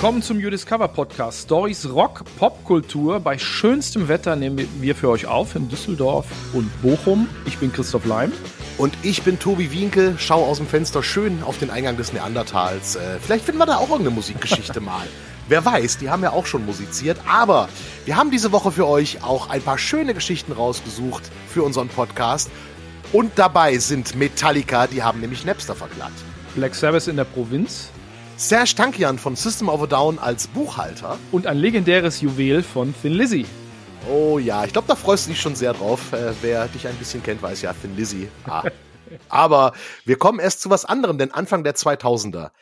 Willkommen zum You Discover Podcast. Stories Rock, Popkultur. Bei schönstem Wetter nehmen wir für euch auf in Düsseldorf und Bochum. Ich bin Christoph Leim. Und ich bin Tobi Winkel, schau aus dem Fenster schön auf den Eingang des Neandertals. Äh, vielleicht finden wir da auch irgendeine Musikgeschichte mal. Wer weiß, die haben ja auch schon musiziert. Aber wir haben diese Woche für euch auch ein paar schöne Geschichten rausgesucht für unseren Podcast. Und dabei sind Metallica, die haben nämlich Napster verklagt. Black Sabbath in der Provinz. Serge Tankian von System of a Down als Buchhalter. Und ein legendäres Juwel von Thin Lizzy. Oh ja, ich glaube, da freust du dich schon sehr drauf. Äh, wer dich ein bisschen kennt, weiß ja, Thin Lizzy. Ah. Aber wir kommen erst zu was anderem, denn Anfang der 2000er,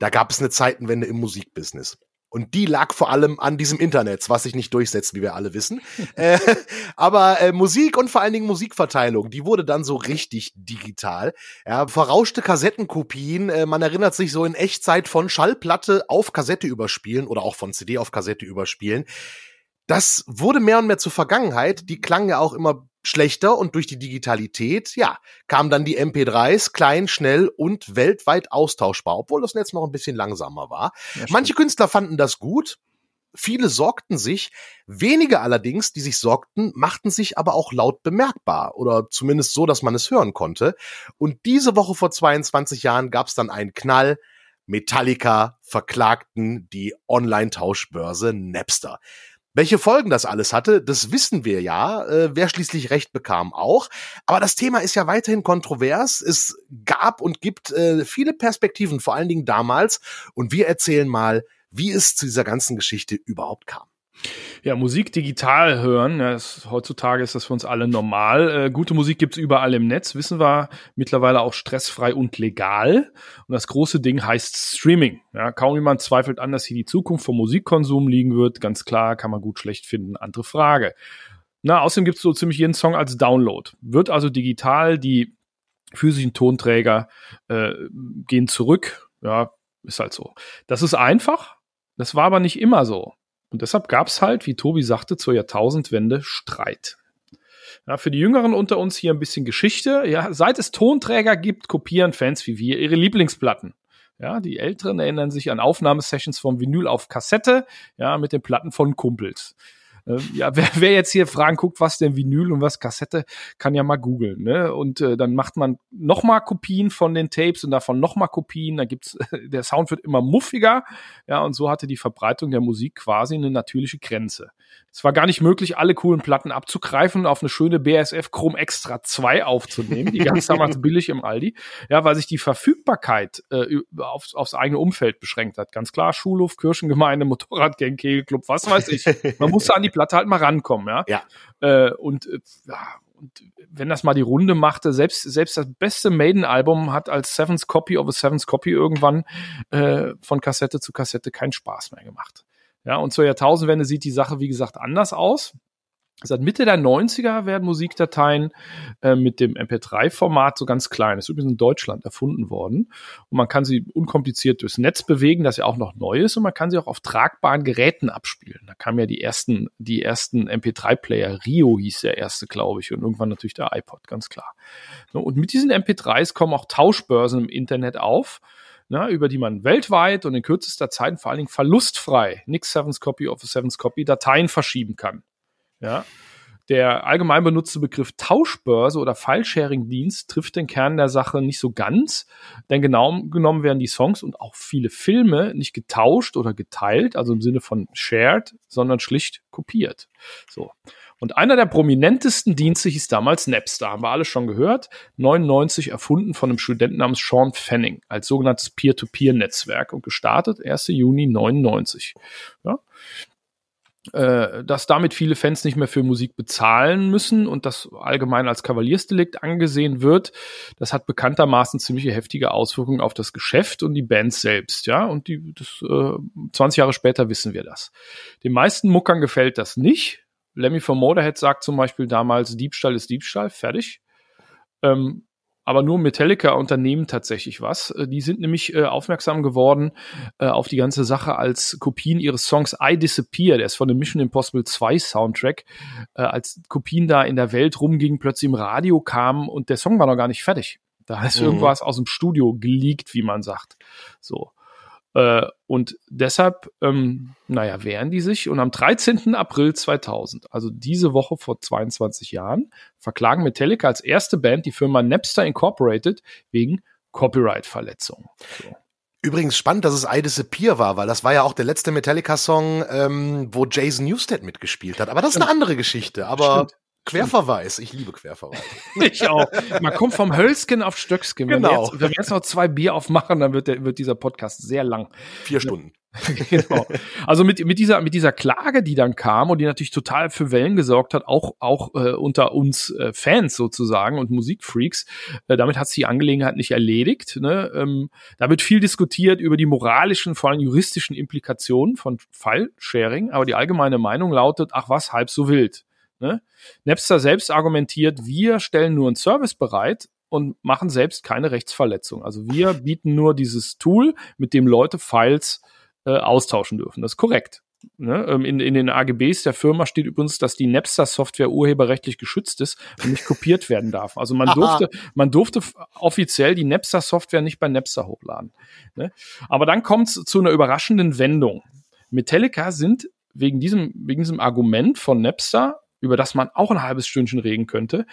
da gab es eine Zeitenwende im Musikbusiness. Und die lag vor allem an diesem Internet, was sich nicht durchsetzt, wie wir alle wissen. äh, aber äh, Musik und vor allen Dingen Musikverteilung, die wurde dann so richtig digital. Ja, verrauschte Kassettenkopien, äh, man erinnert sich so in Echtzeit von Schallplatte auf Kassette überspielen oder auch von CD auf Kassette überspielen. Das wurde mehr und mehr zur Vergangenheit. Die klangen ja auch immer schlechter und durch die Digitalität, ja, kamen dann die MP3s klein, schnell und weltweit austauschbar, obwohl das Netz noch ein bisschen langsamer war. Ja, Manche Künstler fanden das gut. Viele sorgten sich, wenige allerdings, die sich sorgten, machten sich aber auch laut bemerkbar oder zumindest so, dass man es hören konnte. Und diese Woche vor 22 Jahren gab es dann einen Knall. Metallica verklagten die Online-Tauschbörse Napster. Welche Folgen das alles hatte, das wissen wir ja. Äh, wer schließlich Recht bekam, auch. Aber das Thema ist ja weiterhin kontrovers. Es gab und gibt äh, viele Perspektiven, vor allen Dingen damals. Und wir erzählen mal, wie es zu dieser ganzen Geschichte überhaupt kam. Ja, Musik digital hören, ja, ist, heutzutage ist das für uns alle normal. Äh, gute Musik gibt's überall im Netz, wissen wir mittlerweile auch stressfrei und legal. Und das große Ding heißt Streaming. Ja, kaum jemand zweifelt an, dass hier die Zukunft vom Musikkonsum liegen wird. Ganz klar, kann man gut schlecht finden. Andere Frage. Na, außerdem gibt's so ziemlich jeden Song als Download. Wird also digital, die physischen Tonträger äh, gehen zurück. Ja, ist halt so. Das ist einfach. Das war aber nicht immer so. Und deshalb gab es halt, wie Tobi sagte, zur Jahrtausendwende Streit. Ja, für die Jüngeren unter uns hier ein bisschen Geschichte. Ja, seit es Tonträger gibt, kopieren Fans wie wir ihre Lieblingsplatten. Ja, die Älteren erinnern sich an Aufnahmesessions vom Vinyl auf Kassette, ja, mit den Platten von Kumpels. Ähm, ja, wer, wer jetzt hier Fragen guckt, was denn Vinyl und was Kassette, kann ja mal googeln. Ne? Und äh, dann macht man nochmal Kopien von den Tapes und davon nochmal Kopien. Da gibt's, der Sound wird immer muffiger. Ja, und so hatte die Verbreitung der Musik quasi eine natürliche Grenze. Es war gar nicht möglich, alle coolen Platten abzugreifen und auf eine schöne BSF Chrome Extra 2 aufzunehmen. Die ganz damals billig im Aldi. Ja, weil sich die Verfügbarkeit äh, aufs, aufs eigene Umfeld beschränkt hat. Ganz klar, Schulhof, Kirchengemeinde, Motorradgang, Kegelclub, was weiß ich. Man musste an die Platte halt mal rankommen, ja. Ja. Äh, und äh, und wenn das mal die Runde machte, selbst, selbst das beste Maiden-Album hat als Seventh Copy of a Seventh Copy irgendwann äh, von Kassette zu Kassette keinen Spaß mehr gemacht. Ja, und zur Jahrtausendwende sieht die Sache, wie gesagt, anders aus. Seit Mitte der 90er werden Musikdateien äh, mit dem MP3-Format so ganz klein. Das ist übrigens in Deutschland erfunden worden. Und man kann sie unkompliziert durchs Netz bewegen, das ja auch noch neu ist. Und man kann sie auch auf tragbaren Geräten abspielen. Da kamen ja die ersten, die ersten MP3-Player. Rio hieß der erste, glaube ich. Und irgendwann natürlich der iPod, ganz klar. Und mit diesen MP3s kommen auch Tauschbörsen im Internet auf. Na, über die man weltweit und in kürzester Zeit vor allen Dingen verlustfrei, nix Seventh Copy of a Seventh Copy, Dateien verschieben kann. Ja. Der allgemein benutzte Begriff Tauschbörse oder File-Sharing-Dienst trifft den Kern der Sache nicht so ganz, denn genau genommen werden die Songs und auch viele Filme nicht getauscht oder geteilt, also im Sinne von shared, sondern schlicht kopiert. So. Und einer der prominentesten Dienste hieß damals Napster, haben wir alle schon gehört. 99 erfunden von einem Studenten namens Sean Fanning als sogenanntes Peer-to-Peer-Netzwerk und gestartet 1. Juni 99. Ja äh, dass damit viele Fans nicht mehr für Musik bezahlen müssen und das allgemein als Kavaliersdelikt angesehen wird, das hat bekanntermaßen ziemliche heftige Auswirkungen auf das Geschäft und die Bands selbst, ja. Und die, das, äh, 20 Jahre später wissen wir das. Den meisten Muckern gefällt das nicht. Lemmy von Motorhead sagt zum Beispiel damals, Diebstahl ist Diebstahl, fertig. Ähm, aber nur Metallica unternehmen tatsächlich was. Äh, die sind nämlich äh, aufmerksam geworden äh, auf die ganze Sache als Kopien ihres Songs I Disappear, der ist von dem Mission Impossible 2 Soundtrack, äh, als Kopien da in der Welt rumgingen, plötzlich im Radio kamen und der Song war noch gar nicht fertig. Da ist mhm. irgendwas aus dem Studio geleakt, wie man sagt. So. Äh, und deshalb, ähm, naja, wehren die sich. Und am 13. April 2000, also diese Woche vor 22 Jahren, verklagen Metallica als erste Band die Firma Napster Incorporated wegen Copyright-Verletzung. So. Übrigens spannend, dass es I Disappear war, weil das war ja auch der letzte Metallica-Song, ähm, wo Jason Newsted mitgespielt hat. Aber das ist eine andere Geschichte. Aber Stimmt. Querverweis. Ich liebe Querverweis. ich auch. Man kommt vom Hölzken auf Stöckskin. Genau. Wenn wir, jetzt, wenn wir jetzt noch zwei Bier aufmachen, dann wird, der, wird dieser Podcast sehr lang. Vier Stunden. genau. Also mit, mit, dieser, mit dieser Klage, die dann kam und die natürlich total für Wellen gesorgt hat, auch, auch äh, unter uns äh, Fans sozusagen und Musikfreaks, äh, damit hat sich die Angelegenheit nicht erledigt. Ne? Ähm, da wird viel diskutiert über die moralischen, vor allem juristischen Implikationen von File-Sharing, aber die allgemeine Meinung lautet, ach was, halb so wild. Ne? Napster selbst argumentiert, wir stellen nur einen Service bereit und machen selbst keine Rechtsverletzung. Also wir bieten nur dieses Tool, mit dem Leute Files äh, austauschen dürfen. Das ist korrekt. Ne? Ähm, in, in den AGBs der Firma steht übrigens, dass die Napster-Software urheberrechtlich geschützt ist und nicht kopiert werden darf. Also man durfte, man durfte offiziell die Napster-Software nicht bei Napster hochladen. Ne? Aber dann kommt es zu einer überraschenden Wendung. Metallica sind wegen diesem, wegen diesem Argument von Napster über das man auch ein halbes Stündchen reden könnte.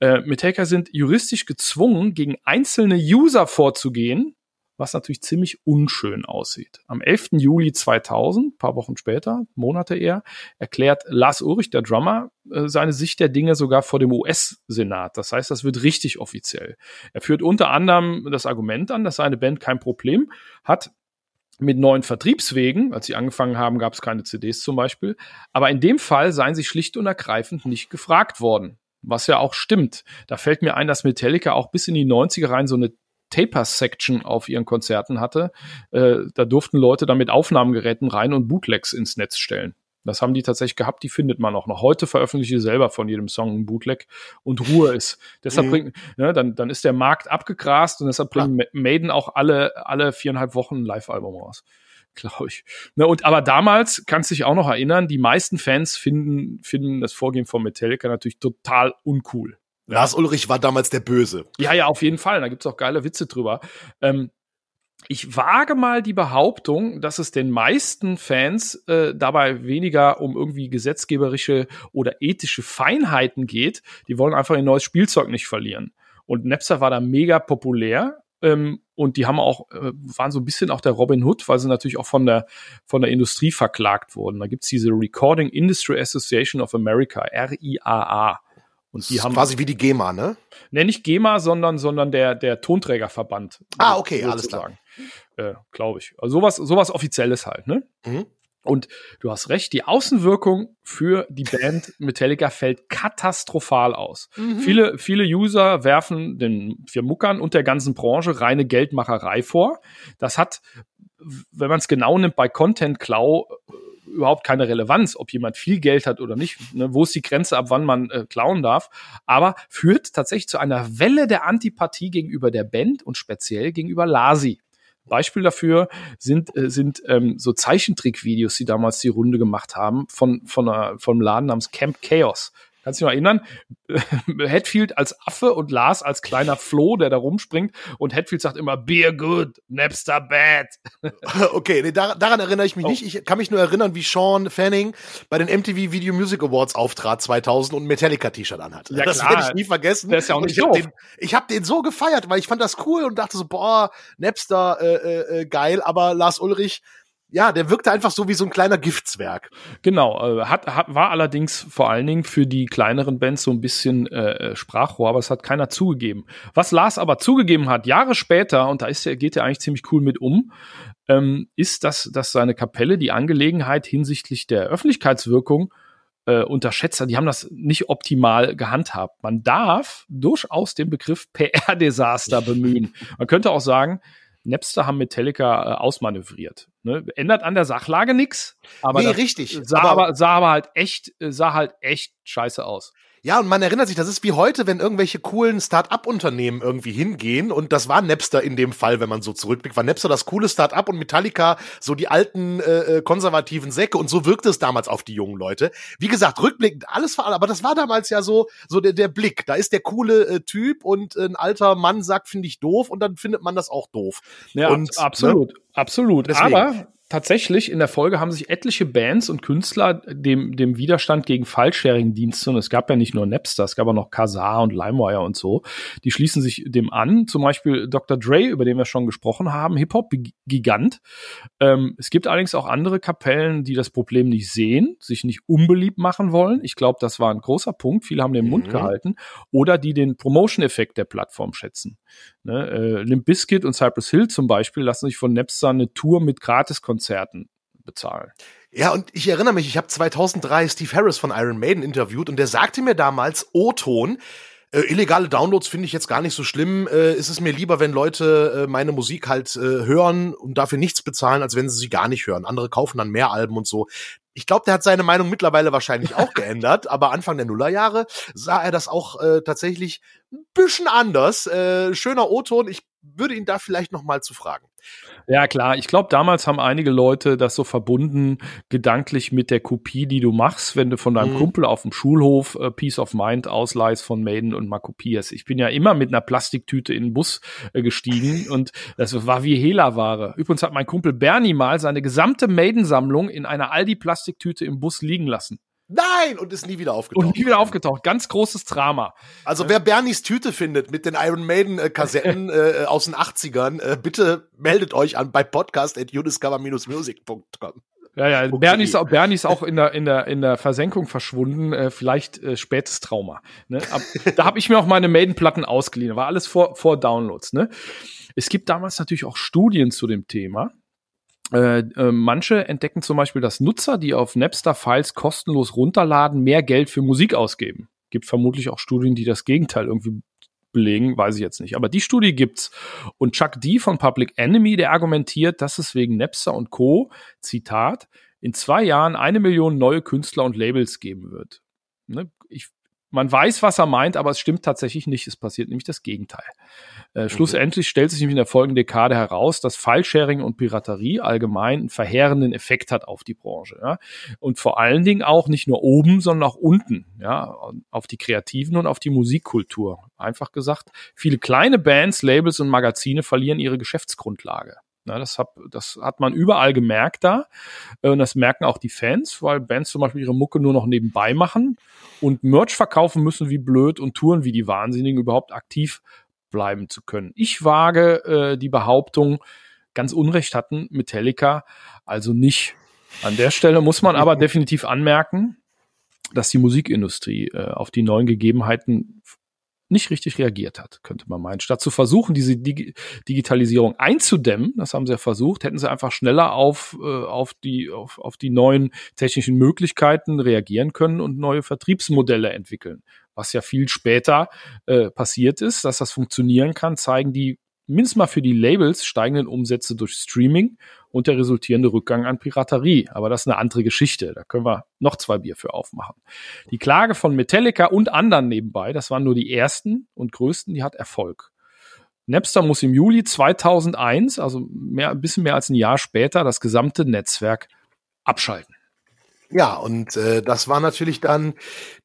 Äh, Metallica sind juristisch gezwungen, gegen einzelne User vorzugehen, was natürlich ziemlich unschön aussieht. Am 11. Juli 2000, paar Wochen später, Monate eher, erklärt Lars Ulrich, der Drummer, äh, seine Sicht der Dinge sogar vor dem US-Senat. Das heißt, das wird richtig offiziell. Er führt unter anderem das Argument an, dass seine Band kein Problem hat, mit neuen Vertriebswegen, als sie angefangen haben, gab es keine CDs zum Beispiel. Aber in dem Fall seien sie schlicht und ergreifend nicht gefragt worden. Was ja auch stimmt. Da fällt mir ein, dass Metallica auch bis in die 90er rein so eine Taper-Section auf ihren Konzerten hatte. Äh, da durften Leute dann mit Aufnahmegeräten rein und Bootlegs ins Netz stellen. Das haben die tatsächlich gehabt, die findet man auch noch. Heute veröffentliche ich selber von jedem Song ein Bootleg und Ruhe ist. Deshalb mhm. bringt, ja, dann, dann ist der Markt abgegrast und deshalb bringen ja. Maiden auch alle, alle viereinhalb Wochen ein Live-Album raus. Glaube ich. Ne, und aber damals kannst du dich auch noch erinnern, die meisten Fans finden, finden das Vorgehen von Metallica natürlich total uncool. Lars Ulrich war damals der Böse. Ja, ja, auf jeden Fall. Da gibt's auch geile Witze drüber. Ähm, ich wage mal die Behauptung, dass es den meisten Fans äh, dabei weniger um irgendwie gesetzgeberische oder ethische Feinheiten geht. Die wollen einfach ein neues Spielzeug nicht verlieren. Und Napster war da mega populär. Ähm, und die haben auch, äh, waren so ein bisschen auch der Robin Hood, weil sie natürlich auch von der, von der Industrie verklagt wurden. Da gibt's diese Recording Industry Association of America, RIAA. Und die haben quasi wie die GEMA, ne? Ne, nicht GEMA, sondern sondern der der Tonträgerverband. Ah, okay, alles klar. Äh, Glaube ich. Also sowas sowas offizielles halt, ne? Mhm. Und du hast recht, die Außenwirkung für die Band Metallica fällt katastrophal aus. Mhm. Viele, viele User werfen den Firmuckern und der ganzen Branche reine Geldmacherei vor. Das hat, wenn man es genau nimmt, bei Content Klau überhaupt keine Relevanz, ob jemand viel Geld hat oder nicht. Ne? Wo ist die Grenze, ab wann man äh, klauen darf? Aber führt tatsächlich zu einer Welle der Antipathie gegenüber der Band und speziell gegenüber Lasi. Beispiel dafür sind, äh, sind ähm, so Zeichentrickvideos, die damals die Runde gemacht haben, von, von einer, vom Laden namens Camp Chaos. Kannst du dich noch erinnern? Hatfield als Affe und Lars als kleiner Floh, der da rumspringt. Und Hatfield sagt immer, Beer good, Napster bad. okay, nee, daran, daran erinnere ich mich oh. nicht. Ich kann mich nur erinnern, wie Sean Fanning bei den MTV Video Music Awards auftrat 2000 und ein Metallica-T-Shirt anhat. Ja, das werde ich nie vergessen. Der ist ja auch nicht ich habe den, hab den so gefeiert, weil ich fand das cool und dachte so, boah, Napster, äh, äh, äh geil. Aber Lars Ulrich ja, der wirkte einfach so wie so ein kleiner Giftzwerg. Genau, äh, hat, hat, war allerdings vor allen Dingen für die kleineren Bands so ein bisschen äh, äh, Sprachrohr, aber es hat keiner zugegeben. Was Lars aber zugegeben hat, Jahre später, und da ist er, geht er eigentlich ziemlich cool mit um, ähm, ist, dass, dass seine Kapelle die Angelegenheit hinsichtlich der Öffentlichkeitswirkung äh, unterschätzt hat. Die haben das nicht optimal gehandhabt. Man darf durchaus den Begriff PR-Desaster bemühen. Man könnte auch sagen, Napster haben Metallica äh, ausmanövriert. Ne? Ändert an der Sachlage nichts, aber nee, richtig. Sah aber, aber, sah aber halt echt, sah halt echt scheiße aus. Ja, und man erinnert sich, das ist wie heute, wenn irgendwelche coolen Start-up-Unternehmen irgendwie hingehen. Und das war Napster in dem Fall, wenn man so zurückblickt, war Napster das coole Start-up und Metallica so die alten äh, äh, konservativen Säcke. Und so wirkte es damals auf die jungen Leute. Wie gesagt, rückblickend alles war, aber das war damals ja so so der, der Blick. Da ist der coole äh, Typ und ein alter Mann sagt, finde ich doof, und dann findet man das auch doof. Ja, und, absolut. Ne? Absolut. Deswegen. Aber tatsächlich in der Folge haben sich etliche Bands und Künstler dem, dem Widerstand gegen File-Sharing-Dienste, und es gab ja nicht nur Napster, es gab auch noch Kazaa und LimeWire und so, die schließen sich dem an. Zum Beispiel Dr. Dre, über den wir schon gesprochen haben, Hip-Hop-Gigant. Ähm, es gibt allerdings auch andere Kapellen, die das Problem nicht sehen, sich nicht unbeliebt machen wollen. Ich glaube, das war ein großer Punkt. Viele haben den Mund mhm. gehalten. Oder die den Promotion-Effekt der Plattform schätzen. Ne? Äh, Limp Bizkit und Cypress Hill zum Beispiel lassen sich von Napster eine Tour mit Gratiskonzerten bezahlen. Ja, und ich erinnere mich, ich habe 2003 Steve Harris von Iron Maiden interviewt und der sagte mir damals, O-Ton, äh, illegale Downloads finde ich jetzt gar nicht so schlimm. Äh, ist es mir lieber, wenn Leute äh, meine Musik halt äh, hören und dafür nichts bezahlen, als wenn sie sie gar nicht hören. Andere kaufen dann mehr Alben und so. Ich glaube, der hat seine Meinung mittlerweile wahrscheinlich auch geändert, aber Anfang der Nullerjahre sah er das auch äh, tatsächlich ein bisschen anders. Äh, schöner O-Ton. Ich würde ihn da vielleicht noch mal zu fragen. Ja, klar. Ich glaube, damals haben einige Leute das so verbunden, gedanklich mit der Kopie, die du machst, wenn du von deinem mhm. Kumpel auf dem Schulhof äh, Peace of Mind ausleihst von Maiden und mal kopierst. Ich bin ja immer mit einer Plastiktüte in den Bus äh, gestiegen und das war wie Hehlerware. Übrigens hat mein Kumpel Bernie mal seine gesamte Maiden-Sammlung in einer Aldi-Plastiktüte im Bus liegen lassen. Nein! Und ist nie wieder aufgetaucht. Und nie wieder aufgetaucht. Ganz großes Drama. Also wer Bernies Tüte findet mit den Iron Maiden äh, Kassetten äh, aus den 80ern, äh, bitte meldet euch an bei podcast.udiscover-music.com. Ja, ja, Bernie ist, auch, Bernie ist auch in der, in der, in der Versenkung verschwunden, äh, vielleicht äh, spätes Trauma. Ne? Ab, da habe ich mir auch meine Maiden-Platten ausgeliehen, war alles vor, vor Downloads. Ne? Es gibt damals natürlich auch Studien zu dem Thema. Äh, äh, manche entdecken zum Beispiel, dass Nutzer, die auf Napster Files kostenlos runterladen, mehr Geld für Musik ausgeben. Gibt vermutlich auch Studien, die das Gegenteil irgendwie belegen, weiß ich jetzt nicht. Aber die Studie gibt's. Und Chuck D von Public Enemy, der argumentiert, dass es wegen Napster und Co., Zitat, in zwei Jahren eine Million neue Künstler und Labels geben wird. Ne? Ich man weiß, was er meint, aber es stimmt tatsächlich nicht. Es passiert nämlich das Gegenteil. Äh. Schlussendlich stellt sich nämlich in der folgenden Dekade heraus, dass Filesharing und Piraterie allgemein einen verheerenden Effekt hat auf die Branche. Ja? Und vor allen Dingen auch nicht nur oben, sondern auch unten, ja, auf die Kreativen und auf die Musikkultur. Einfach gesagt, viele kleine Bands, Labels und Magazine verlieren ihre Geschäftsgrundlage. Na, das, hat, das hat man überall gemerkt da. Äh, und das merken auch die Fans, weil Bands zum Beispiel ihre Mucke nur noch nebenbei machen und Merch verkaufen müssen wie blöd und touren wie die Wahnsinnigen, überhaupt aktiv bleiben zu können. Ich wage äh, die Behauptung, ganz Unrecht hatten Metallica also nicht. An der Stelle muss man aber definitiv anmerken, dass die Musikindustrie äh, auf die neuen Gegebenheiten nicht richtig reagiert hat, könnte man meinen. Statt zu versuchen, diese Dig Digitalisierung einzudämmen, das haben sie ja versucht, hätten sie einfach schneller auf, äh, auf, die, auf, auf die neuen technischen Möglichkeiten reagieren können und neue Vertriebsmodelle entwickeln. Was ja viel später äh, passiert ist, dass das funktionieren kann, zeigen die mindestens mal für die Labels steigenden Umsätze durch Streaming und der resultierende Rückgang an Piraterie. Aber das ist eine andere Geschichte. Da können wir noch zwei Bier für aufmachen. Die Klage von Metallica und anderen nebenbei, das waren nur die ersten und größten, die hat Erfolg. Napster muss im Juli 2001, also mehr, ein bisschen mehr als ein Jahr später, das gesamte Netzwerk abschalten. Ja, und äh, das war natürlich dann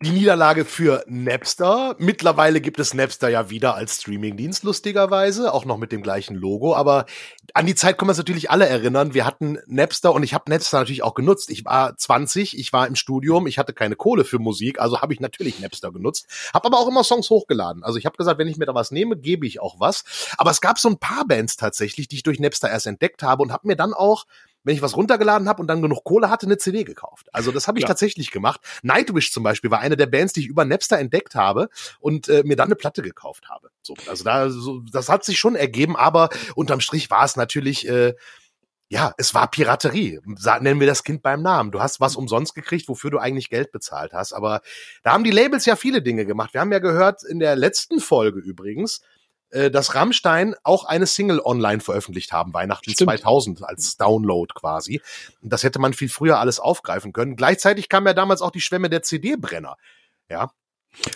die Niederlage für Napster. Mittlerweile gibt es Napster ja wieder als Streamingdienst, lustigerweise, auch noch mit dem gleichen Logo. Aber an die Zeit können wir uns natürlich alle erinnern. Wir hatten Napster und ich habe Napster natürlich auch genutzt. Ich war 20, ich war im Studium, ich hatte keine Kohle für Musik, also habe ich natürlich Napster genutzt. Habe aber auch immer Songs hochgeladen. Also ich habe gesagt, wenn ich mir da was nehme, gebe ich auch was. Aber es gab so ein paar Bands tatsächlich, die ich durch Napster erst entdeckt habe und habe mir dann auch wenn ich was runtergeladen habe und dann genug Kohle hatte, eine CD gekauft. Also das habe ich ja. tatsächlich gemacht. Nightwish zum Beispiel war eine der Bands, die ich über Napster entdeckt habe und äh, mir dann eine Platte gekauft habe. So, also da, so, das hat sich schon ergeben, aber unterm Strich war es natürlich äh, ja, es war Piraterie. Nennen wir das Kind beim Namen. Du hast was umsonst gekriegt, wofür du eigentlich Geld bezahlt hast. Aber da haben die Labels ja viele Dinge gemacht. Wir haben ja gehört in der letzten Folge übrigens, äh, dass Rammstein auch eine Single online veröffentlicht haben, Weihnachten Stimmt. 2000 als Download quasi. Und das hätte man viel früher alles aufgreifen können. Gleichzeitig kam ja damals auch die Schwemme der CD-Brenner. Ja,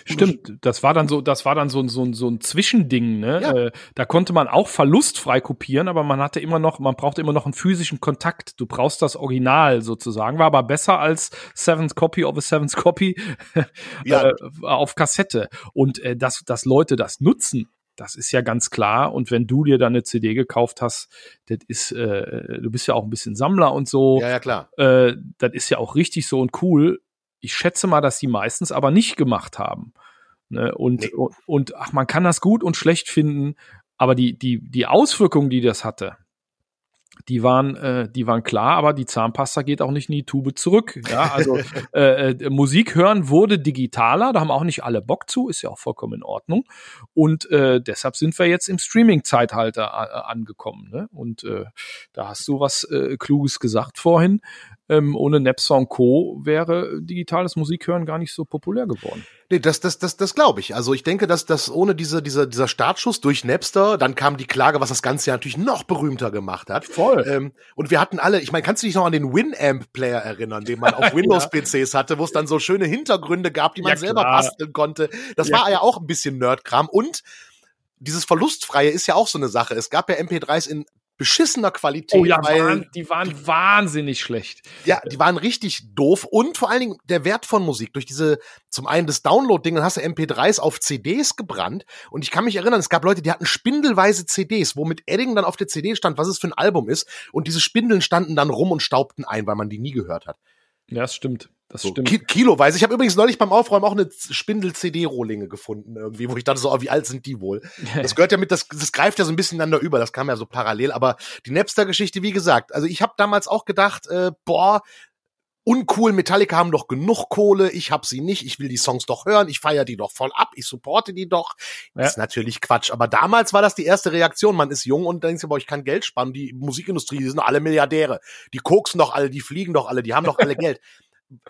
Stimmt, das war dann so, das war dann so, so, so ein Zwischending, ne? Ja. Äh, da konnte man auch verlustfrei kopieren, aber man hatte immer noch, man brauchte immer noch einen physischen Kontakt. Du brauchst das Original sozusagen, war aber besser als Seventh Copy of a Seventh Copy ja. äh, auf Kassette. Und äh, dass, dass Leute das nutzen, Das ist ja ganz klar. Und wenn du dir dann eine CD gekauft hast, das ist, äh, du bist ja auch ein bisschen Sammler und so. Ja, ja, klar. Äh, das ist ja auch richtig so und cool. Ich schätze mal, dass die meistens aber nicht gemacht haben. Ne? Und, Nee. und, und ach, man kann das gut und schlecht finden, aber die, die, die Auswirkungen, die das hatte, die waren, äh, die waren klar, aber die Zahnpasta geht auch nicht in die Tube zurück. Ja, also äh, äh, Musik hören wurde digitaler, da haben auch nicht alle Bock zu, ist ja auch vollkommen in Ordnung. Und äh, deshalb sind wir jetzt im Streaming-Zeitalter äh, angekommen. Ne? Und äh, da hast du was äh, Kluges gesagt vorhin. Ähm, ohne Napster und Co. wäre digitales Musikhören gar nicht so populär geworden. Nee, das, das, das, das glaube ich. Also ich denke, dass das ohne diese, dieser, dieser Startschuss durch Napster, dann kam die Klage, was das Ganze ja natürlich noch berühmter gemacht hat. Voll. Ähm, und wir hatten alle, ich meine, kannst du dich noch an den Winamp-Player erinnern, den man auf Windows-PCs hatte, wo es dann so schöne Hintergründe gab, die man Ja, selber basteln konnte. Das Ja. war ja auch ein bisschen Nerdkram. Und dieses Verlustfreie ist ja auch so eine Sache. Es gab ja MP3s in beschissener Qualität, Oh ja, weil waren, die waren wahnsinnig schlecht. ja, die waren richtig doof und vor allen Dingen der Wert von Musik durch diese zum einen das Download-Ding, dann hast du MP3s auf CDs gebrannt und ich kann mich erinnern, es gab Leute, die hatten spindelweise CDs, wo mit Edding dann auf der CD stand, was es für ein Album ist und diese Spindeln standen dann rum und staubten ein, weil man die nie gehört hat. Ja, das stimmt. Das So, stimmt. Ki kiloweise. Ich habe übrigens neulich beim Aufräumen auch eine Spindel-CD-Rohlinge gefunden irgendwie, wo ich dachte so, oh, wie alt sind die wohl? Das gehört ja mit, das, das greift ja so ein bisschen ineinander über, das kam ja so parallel. Aber die Napster-Geschichte, wie gesagt, also ich habe damals auch gedacht, äh, boah, uncool, Metallica haben doch genug Kohle, ich hab sie nicht, ich will die Songs doch hören, ich feiere die doch voll ab, ich supporte die doch. Ja. Ist natürlich Quatsch, aber damals war das die erste Reaktion, man ist jung und denkt sich, boah, ich kann Geld sparen, die Musikindustrie, die sind alle Milliardäre, die koksen doch alle, die fliegen doch alle, die haben doch alle Geld.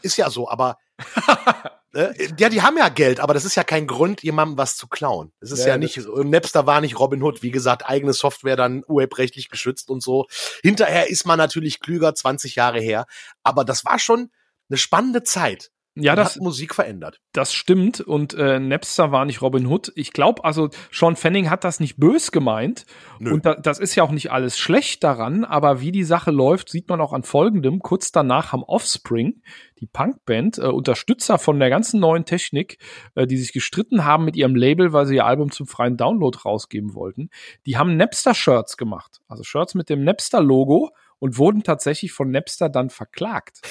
Ist ja so, aber ja, die haben ja Geld, aber das ist ja kein Grund, jemandem was zu klauen. Es ist Ja, ja, nicht, Napster war nicht Robin Hood, wie gesagt, eigene Software dann urheberrechtlich geschützt und so. Hinterher ist man natürlich klüger, 20 Jahre her, aber das war schon eine spannende Zeit. Ja, das, hat Musik verändert. das stimmt. Und äh, Napster war nicht Robin Hood. Ich glaube, also Sean Fanning hat das nicht bös gemeint. Nö. Und da, das ist ja auch nicht alles schlecht daran. Aber wie die Sache läuft, sieht man auch an folgendem. Kurz danach haben Offspring, die Punkband, äh, Unterstützer von der ganzen neuen Technik, äh, die sich gestritten haben mit ihrem Label, weil sie ihr Album zum freien Download rausgeben wollten. Die haben Napster-Shirts gemacht. Also Shirts mit dem Napster-Logo und wurden tatsächlich von Napster dann verklagt.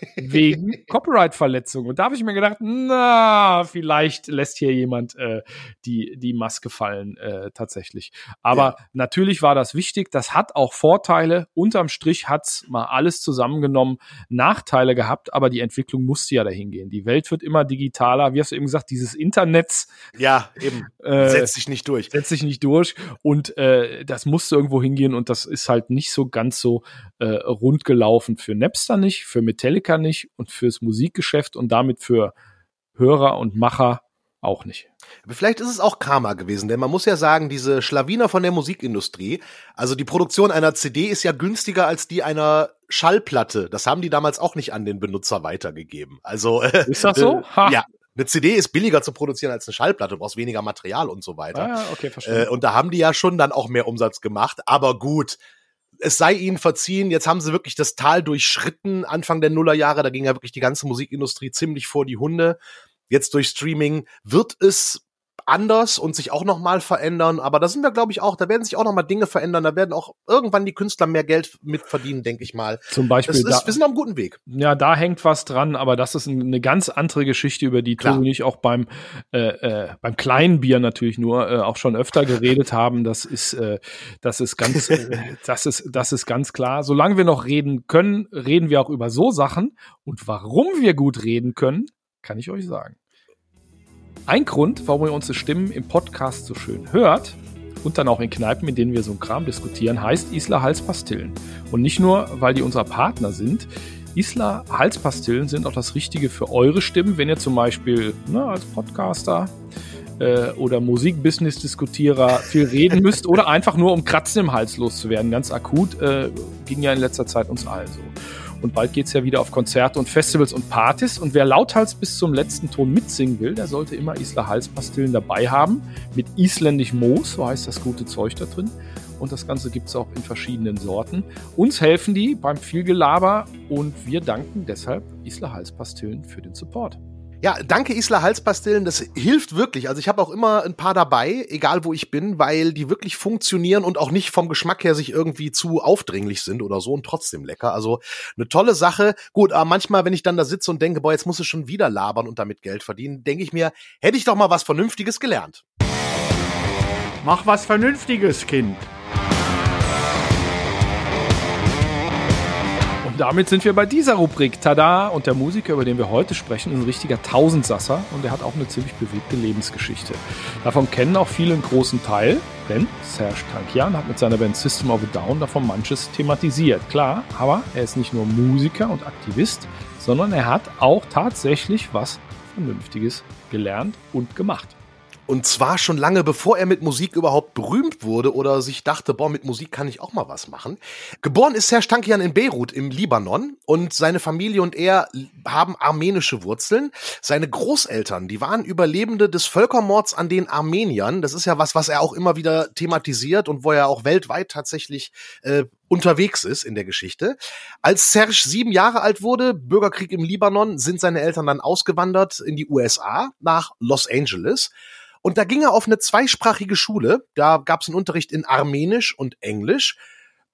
wegen Copyright-Verletzung. Und da habe ich mir gedacht, na, vielleicht lässt hier jemand äh, die, die Maske fallen, äh, tatsächlich. Aber natürlich war das wichtig. Das hat auch Vorteile. Unterm Strich hat's mal alles zusammengenommen, Nachteile gehabt, aber die Entwicklung musste ja dahin gehen. Die Welt wird immer digitaler. Wie hast du eben gesagt, dieses Internet Ja, eben. äh, Setzt sich nicht durch. setzt sich nicht durch und äh, das musste irgendwo hingehen und das ist halt nicht so ganz so äh, rund gelaufen für Napster nicht, für Metallica nicht und fürs Musikgeschäft und damit für Hörer und Macher auch nicht. Aber vielleicht ist es auch Karma gewesen, denn man muss ja sagen, diese Schlawiner von der Musikindustrie, also die Produktion einer CD ist ja günstiger als die einer Schallplatte. Das haben die damals auch nicht an den Benutzer weitergegeben. Also äh, Ist das so? Ha. ja, eine CD ist billiger zu produzieren als eine Schallplatte, du brauchst weniger Material und so weiter. Ah, okay, verstehe. Äh, und da haben die ja schon dann auch mehr Umsatz gemacht. Aber gut, es sei ihnen verziehen. Jetzt haben sie wirklich das Tal durchschritten. Anfang der Nullerjahre, da ging ja wirklich die ganze Musikindustrie ziemlich vor die Hunde. Jetzt durch Streaming wird es anders und sich auch noch mal verändern. Aber da sind wir, glaube ich, auch. Da werden sich auch noch mal Dinge verändern. Da werden auch irgendwann die Künstler mehr Geld mitverdienen, denke ich mal. Zum Beispiel, ist, da, wir sind auf einem guten Weg. ja, da hängt was dran, aber das ist ein- eine ganz andere Geschichte, über die. Tobi und ich auch beim, äh, äh, beim kleinen Bier natürlich nur äh, auch schon öfter geredet haben. Das ist, äh, das ist ganz, äh, das ist, das ist ganz klar. Solange wir noch reden können, reden wir auch über so Sachen. Und warum wir gut reden können, kann ich euch sagen. Ein Grund, warum ihr unsere Stimmen im Podcast so schön hört und dann auch in Kneipen, in denen wir so einen Kram diskutieren, heißt Isla Halspastillen. Und nicht nur, weil die unser Partner sind. Isla Halspastillen sind auch das Richtige für eure Stimmen, wenn ihr zum Beispiel ne, als Podcaster äh, oder Musikbusiness-Diskutierer viel reden müsst oder einfach nur um Kratzen im Hals loszuwerden. Ganz akut äh, ging ja in letzter Zeit uns allen so. Und bald geht's ja wieder auf Konzerte und Festivals und Partys. Und wer lauthals bis zum letzten Ton mitsingen will, der sollte immer Isla Halspastillen dabei haben. Mit isländisch Moos, so heißt das gute Zeug da drin. Und das Ganze gibt's auch in verschiedenen Sorten. Uns helfen die beim Vielgelaber und wir danken deshalb Isla Halspastillen für den Support. Ja, danke Isla Halspastillen, das hilft wirklich. Also ich habe auch immer ein paar dabei, egal wo ich bin, weil die wirklich funktionieren und auch nicht vom Geschmack her sich irgendwie zu aufdringlich sind oder so und trotzdem lecker. Also eine tolle Sache. Gut, aber manchmal, wenn ich dann da sitze und denke, boah, jetzt muss ich schon wieder labern und damit Geld verdienen, denke ich mir, hätte ich doch mal was Vernünftiges gelernt. Mach was Vernünftiges, Kind. Damit sind wir bei dieser Rubrik. Tada! Und der Musiker, über den wir heute sprechen, ist ein richtiger Tausendsasser und er hat auch eine ziemlich bewegte Lebensgeschichte. Davon kennen auch viele einen großen Teil, denn Serge Tankian hat mit seiner Band System of a Down davon manches thematisiert. Klar, aber er ist nicht nur Musiker und Aktivist, sondern er hat auch tatsächlich was Vernünftiges gelernt und gemacht. Und zwar schon lange bevor er mit Musik überhaupt berühmt wurde oder sich dachte, boah, mit Musik kann ich auch mal was machen. Geboren ist Serge Tankian in Beirut im Libanon und seine Familie und er haben armenische Wurzeln. Seine Großeltern, die waren Überlebende des Völkermords an den Armeniern. Das ist ja was, was er auch immer wieder thematisiert und wo er auch weltweit tatsächlich äh, unterwegs ist in der Geschichte. Als Serge sieben Jahre alt wurde, Bürgerkrieg im Libanon, sind seine Eltern dann ausgewandert in die USA nach Los Angeles. Und da ging er auf eine zweisprachige Schule. Da gab es einen Unterricht in Armenisch und Englisch.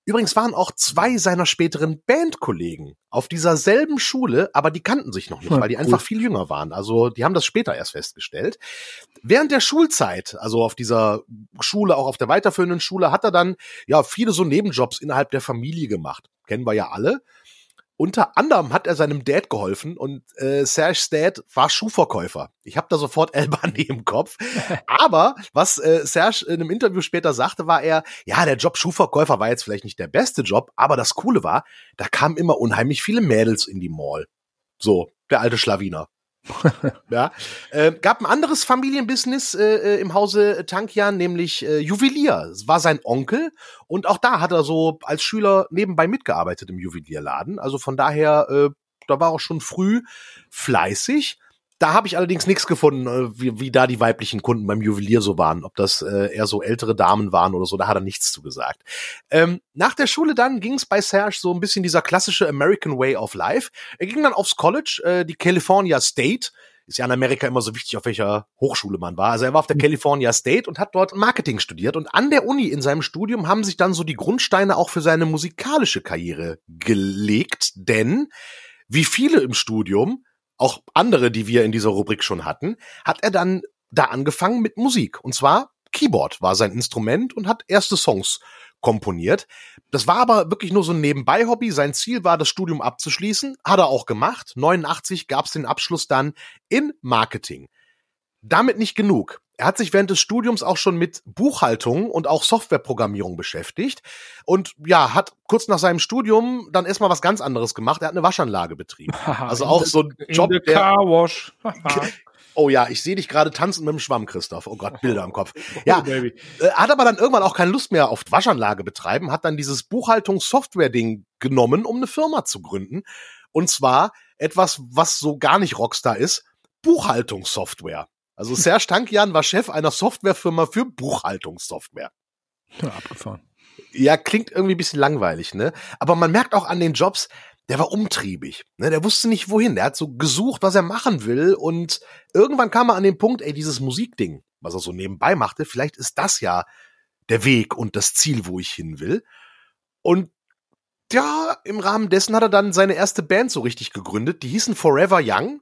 Übrigens waren auch zwei seiner späteren Bandkollegen auf dieser selben Schule, aber die kannten sich noch nicht, weil die einfach viel jünger waren. Also die haben das später erst festgestellt. Während der Schulzeit, also auf dieser Schule, auch auf der weiterführenden Schule, hat er dann ja viele so Nebenjobs innerhalb der Familie gemacht. Kennen wir ja alle. Unter anderem hat er seinem Dad geholfen und äh, Serge's Dad war Schuhverkäufer. Ich habe da sofort Elbani im Kopf. Aber was äh, Serge in einem Interview später sagte, war er, ja, der Job Schuhverkäufer war jetzt vielleicht nicht der beste Job, aber das Coole war, da kamen immer unheimlich viele Mädels in die Mall. So, der alte Schlawiner. ja. Äh, gab ein anderes Familienbusiness äh, äh, im Hause Tankian, nämlich äh, Juwelier. Es war sein Onkel und auch da hat er so als Schüler nebenbei mitgearbeitet im Juwelierladen. Also von daher, äh, da war er schon früh fleißig. Da habe ich allerdings nichts gefunden, äh, wie, wie da die weiblichen Kunden beim Juwelier so waren, ob das äh, eher so ältere Damen waren oder so, da hat er nichts zu gesagt. Ähm, nach der Schule dann ging es bei Serge so ein bisschen dieser klassische American Way of Life. Er ging dann aufs College, äh, die California State, ist ja in Amerika immer so wichtig, auf welcher Hochschule man war. Also er war auf der mhm. California State und hat dort Marketing studiert. Und an der Uni in seinem Studium haben sich dann so die Grundsteine auch für seine musikalische Karriere gelegt. Denn wie viele im Studium auch andere, die wir in dieser Rubrik schon hatten, hat er dann da angefangen mit Musik. Und zwar Keyboard war sein Instrument und hat erste Songs komponiert. Das war aber wirklich nur so ein Nebenbei-Hobby. Sein Ziel war, das Studium abzuschließen. Hat er auch gemacht. 89 gab es den Abschluss dann in Marketing. Damit nicht genug. Er hat sich während des Studiums auch schon mit Buchhaltung und auch Softwareprogrammierung beschäftigt und ja, hat kurz nach seinem Studium dann erstmal was ganz anderes gemacht. Er hat eine Waschanlage betrieben. also auch so ein Job in der Car Wash. Oh ja, ich sehe dich gerade tanzen mit dem Schwamm, Christoph. Oh Gott, Bilder im Kopf. Ja, oh, äh, hat aber dann irgendwann auch keine Lust mehr auf Waschanlage betreiben, hat dann dieses Buchhaltungssoftware-Ding genommen, um eine Firma zu gründen. Und zwar etwas, was so gar nicht Rockstar ist, Buchhaltungssoftware. Also Serge Tankian war Chef einer Softwarefirma für Buchhaltungssoftware. Ja, abgefahren. Ja, klingt irgendwie ein bisschen langweilig, ne? Aber man merkt auch an den Jobs, der war umtriebig. Ne? Der wusste nicht wohin. Der hat so gesucht, was er machen will. Und irgendwann kam er an den Punkt, ey, dieses Musikding, was er so nebenbei machte, vielleicht ist das ja der Weg und das Ziel, wo ich hin will. Und ja, im Rahmen dessen hat er dann seine erste Band so richtig gegründet. Die hießen Forever Young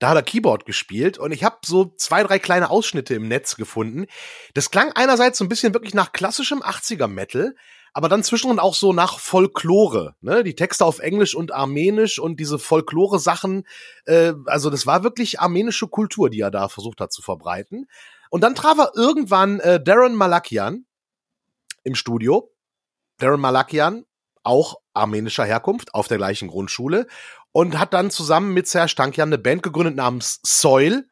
da hat er Keyboard gespielt und ich habe so zwei, drei kleine Ausschnitte im Netz gefunden. Das klang einerseits so ein bisschen wirklich nach klassischem 80er Metal, aber dann zwischendrin auch so nach Folklore, ne? Die Texte auf Englisch und Armenisch und diese Folklore-Sachen, äh, also das war wirklich armenische Kultur, die er da versucht hat zu verbreiten. Und dann traf er irgendwann äh, Darren Malakian im Studio. Darren Malakian, auch armenischer Herkunft, auf der gleichen Grundschule und hat dann zusammen mit Serge Tankian eine Band gegründet namens Soil.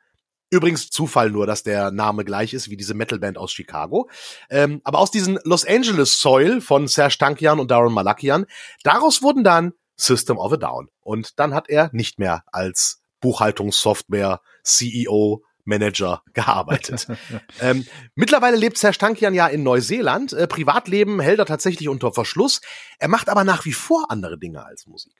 Übrigens Zufall nur, dass der Name gleich ist wie diese Metalband aus Chicago. Ähm, aber aus diesen Los Angeles Soil von Serge Tankian und Darren Malakian, daraus wurden dann System of a Down. Und dann hat er nicht mehr als Buchhaltungssoftware CEO Manager gearbeitet. ähm, mittlerweile lebt Serge Tankian ja in Neuseeland. Äh, Privatleben hält er tatsächlich unter Verschluss. Er macht aber nach wie vor andere Dinge als Musik.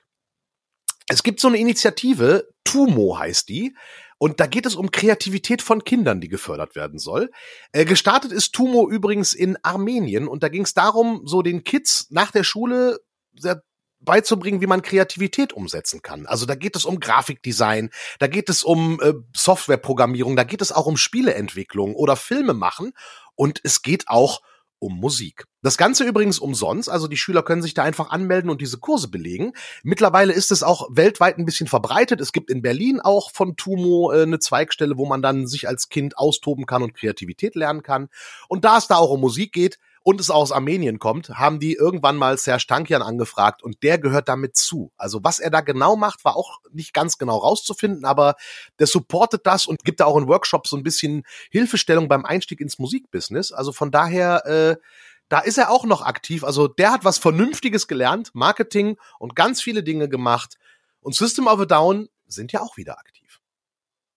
Es gibt so eine Initiative, Tumo heißt die, Und da geht es um Kreativität von Kindern, die gefördert werden soll. Äh, gestartet ist Tumo übrigens in Armenien und da ging es darum, so den Kids nach der Schule beizubringen, wie man Kreativität umsetzen kann. Also da geht es um Grafikdesign, da geht es um äh, Softwareprogrammierung, da geht es auch um Spieleentwicklung oder Filme machen und es geht auch um Musik. Das Ganze übrigens umsonst, also die Schüler können sich da einfach anmelden und diese Kurse belegen. Mittlerweile ist es auch weltweit ein bisschen verbreitet. Es gibt in Berlin auch von Tumo äh, eine Zweigstelle, wo man dann sich als Kind austoben kann und Kreativität lernen kann. Und da es da auch um Musik geht, und es aus Armenien kommt, haben die irgendwann mal Serge Tankian angefragt und der gehört damit zu. Also was er da genau macht, war auch nicht ganz genau rauszufinden, aber der supportet das und gibt da auch in Workshops so ein bisschen Hilfestellung beim Einstieg ins Musikbusiness. Also von daher, äh, da ist er auch noch aktiv. Also der hat was Vernünftiges gelernt, Marketing und ganz viele Dinge gemacht. Und System of a Down sind ja auch wieder aktiv.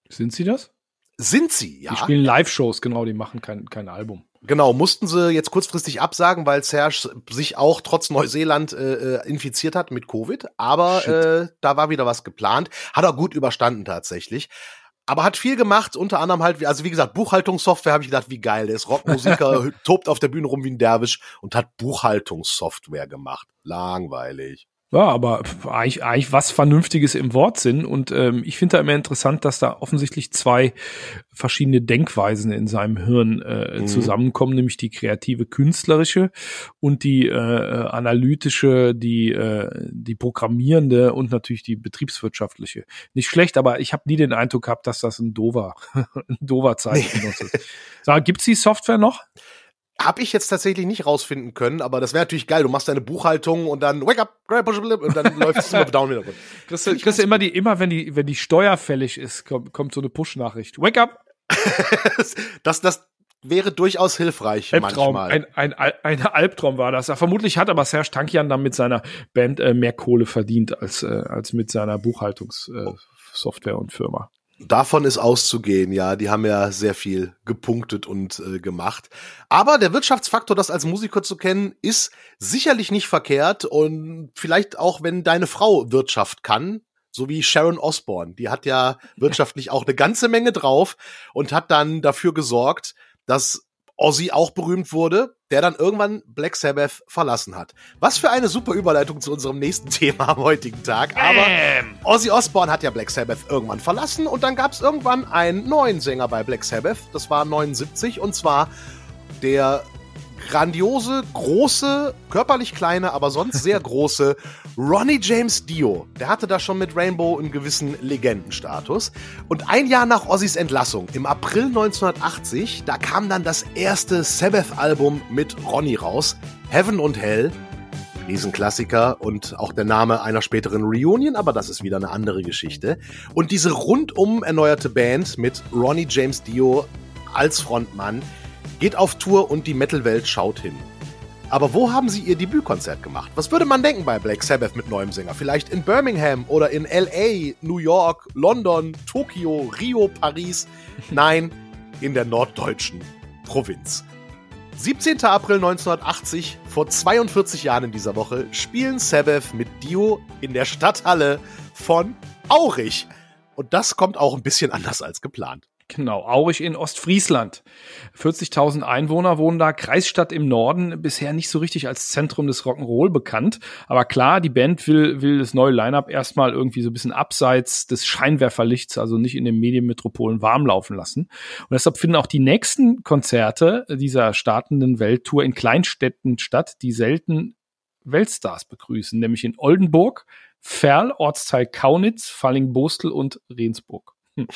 Sind sie das? Sind sie, ja. Die spielen Live-Shows, genau, die machen kein, kein Album. Genau, mussten sie jetzt kurzfristig absagen, weil Serge sich auch trotz Neuseeland äh, äh infiziert hat mit Covid. Aber äh, da war wieder was geplant. Hat er gut überstanden tatsächlich. Aber hat viel gemacht, unter anderem halt, also wie gesagt, Buchhaltungssoftware habe ich gedacht, wie geil, der ist Rockmusiker, tobt auf der Bühne rum wie ein Derwisch und hat Buchhaltungssoftware gemacht. Langweilig. Ja, aber eigentlich, eigentlich was Vernünftiges im Wortsinn. Und ähm, ich finde da immer interessant, dass da offensichtlich zwei verschiedene Denkweisen in seinem Hirn äh, mhm. zusammenkommen, nämlich die kreative künstlerische und die äh, analytische, die, äh, die programmierende und natürlich die betriebswirtschaftliche. Nicht schlecht, aber ich habe nie den Eindruck gehabt, dass das ein dover, ein dover Zeitgenoss ist. Sag, gibt's die Software noch? Habe ich jetzt tatsächlich nicht rausfinden können, aber das wäre natürlich geil. Du machst deine Buchhaltung und dann wake up, grab, und dann läuft es immer down wieder. Kriegst du, kriegst du immer die, immer wenn die, wenn die Steuer fällig ist, kommt, kommt so eine Push-Nachricht. Wake up! das, das wäre durchaus hilfreich Albtraum, manchmal. Ein, ein, ein Albtraum war das. Vermutlich hat aber Serge Tankian dann mit seiner Band äh, mehr Kohle verdient als, äh, als mit seiner Buchhaltungssoftware äh, und Firma. Davon ist auszugehen, ja. Die haben ja sehr viel gepunktet und äh, gemacht. Aber der Wirtschaftsfaktor, das als Musiker zu kennen, ist sicherlich nicht verkehrt. Und vielleicht auch, wenn deine Frau Wirtschaft kann, so wie Sharon Osbourne. Die hat ja wirtschaftlich auch eine ganze Menge drauf und hat dann dafür gesorgt, dass Ozzy auch berühmt wurde, der dann irgendwann Black Sabbath verlassen hat. Was für eine super Überleitung zu unserem nächsten Thema am heutigen Tag. Aber. Ozzy Osbourne hat ja Black Sabbath irgendwann verlassen und dann gab es irgendwann einen neuen Sänger bei Black Sabbath. Das war 79 und zwar der grandiose, große, körperlich kleine, aber sonst sehr große Ronnie James Dio. Der hatte da schon mit Rainbow einen gewissen Legendenstatus. Und ein Jahr nach Ozzys Entlassung, im April 1980, da kam dann das erste Sabbath-Album mit Ronnie raus, Heaven und Hell. Riesenklassiker und auch der Name einer späteren Reunion, aber das ist wieder eine andere Geschichte. Und diese rundum erneuerte Band mit Ronnie James Dio als Frontmann, geht auf Tour und die Metal-Welt schaut hin. Aber wo haben sie ihr Debütkonzert gemacht? Was würde man denken bei Black Sabbath mit neuem Sänger? Vielleicht in Birmingham oder in LA, New York, London, Tokio, Rio, Paris? Nein, in der norddeutschen Provinz. 17. April 1980, vor 42 Jahren in dieser Woche, spielen Sabbath mit Dio in der Stadthalle von Aurich. Und das kommt auch ein bisschen anders als geplant. Genau, Aurich in Ostfriesland. 40.000 Einwohner wohnen da, Kreisstadt im Norden, bisher nicht so richtig als Zentrum des Rock'n'Roll bekannt. Aber klar, die Band will, will das neue Line-Up erstmal irgendwie so ein bisschen abseits des Scheinwerferlichts, also nicht in den Medienmetropolen warm laufen lassen. Und deshalb finden auch die nächsten Konzerte dieser startenden Welttour in Kleinstädten statt, die selten Weltstars begrüßen, nämlich in Oldenburg, Ferl, Ortsteil Kaunitz, Falling-Bostel und Rensburg. Hm.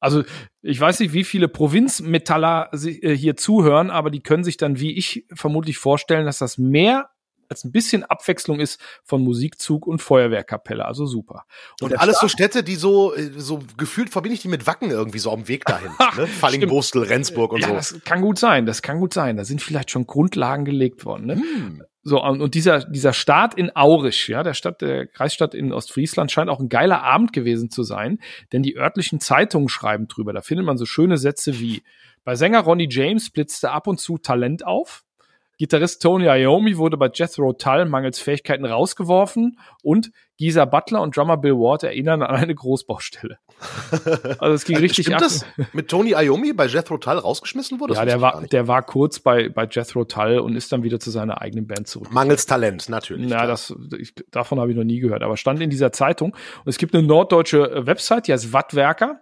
Also ich weiß nicht, wie viele Provinzmetaller äh, hier zuhören, aber die können sich dann, wie ich vermutlich vorstellen, dass das mehr als ein bisschen Abwechslung ist von Musikzug und Feuerwehrkapelle. Also super. Und, und alles Start so Städte, die so, äh, so gefühlt verbinde ich die mit Wacken irgendwie so am Weg dahin. ne? Fallingbostel, Rendsburg und ja, so. Das kann gut sein, das kann gut sein. Da sind vielleicht schon Grundlagen gelegt worden. Ne? Hm. So, und dieser, dieser Start in Aurich, ja, der Stadt, der Kreisstadt in Ostfriesland scheint auch ein geiler Abend gewesen zu sein, denn die örtlichen Zeitungen schreiben drüber. Da findet man so schöne Sätze wie, bei Sänger Ronnie James blitzte ab und zu Talent auf. Gitarrist Tony Iommi wurde bei Jethro Tull mangels Fähigkeiten rausgeworfen und Geezer Butler und Drummer Bill Ward erinnern an eine Großbaustelle. Also es ging richtig Stimmt ab. das mit Tony Iommi bei Jethro Tull rausgeschmissen wurde? Das ja, der war, der war kurz bei, bei Jethro Tull und ist dann wieder zu seiner eigenen Band zurück. Mangels Talent, natürlich. Na, klar. das, ich, davon habe ich noch nie gehört, aber stand in dieser Zeitung. Und es gibt eine norddeutsche äh, Website, die heißt Wattwerker.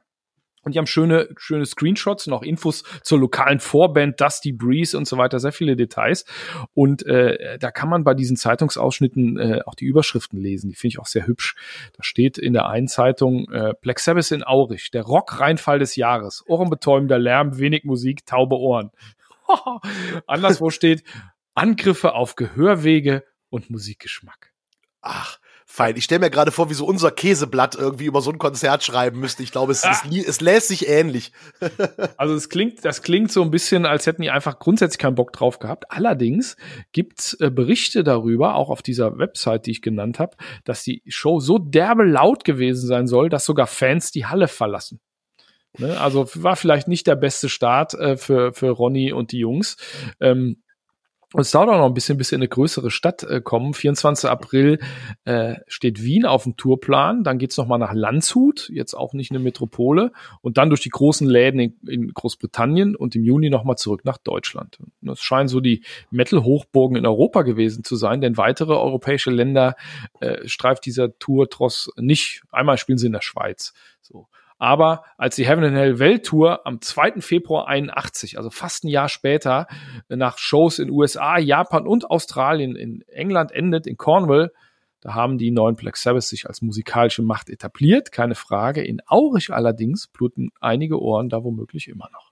Und die haben schöne, schöne Screenshots und auch Infos zur lokalen Vorband, Dusty Breeze und so weiter, sehr viele Details. Und äh, da kann man bei diesen Zeitungsausschnitten äh, auch die Überschriften lesen. Die finde ich auch sehr hübsch. Da steht in der einen Zeitung äh, Black Sabbath in Aurich, der Rock-Reinfall des Jahres. Ohrenbetäubender Lärm, wenig Musik, taube Ohren. Anderswo steht Angriffe auf Gehörwege und Musikgeschmack. Ach, fein. Ich stelle mir gerade vor, wie so unser Käseblatt irgendwie über so ein Konzert schreiben müsste. Ich glaube, es, es, Ah. li- es lässt sich ähnlich. Also es klingt, das klingt so ein bisschen, als hätten die einfach grundsätzlich keinen Bock drauf gehabt. Allerdings gibt's äh, Berichte darüber, auch auf dieser Website, die ich genannt habe, dass die Show so derbe laut gewesen sein soll, dass sogar Fans die Halle verlassen. Ne? Also war vielleicht nicht der beste Start äh, für, für Ronny und die Jungs. Ähm, und es dauert auch noch ein bisschen, bis sie in eine größere Stadt äh, kommen. 24. April äh, steht Wien auf dem Tourplan. Dann geht's noch mal nach Landshut, jetzt auch nicht eine Metropole. Und dann durch die großen Läden in, in Großbritannien und im Juni noch mal zurück nach Deutschland. Das scheinen so die Metal-Hochburgen in Europa gewesen zu sein, denn weitere europäische Länder äh, streift dieser Tour-Tross nicht. Einmal spielen sie in der Schweiz. So. Aber als die Heaven and Hell Welttour am 2. Februar 81, also fast ein Jahr später, nach Shows in USA, Japan und Australien in England endet, in Cornwall, da haben die neuen Black Sabbath sich als musikalische Macht etabliert, keine Frage. In Aurich allerdings bluten einige Ohren da womöglich immer noch.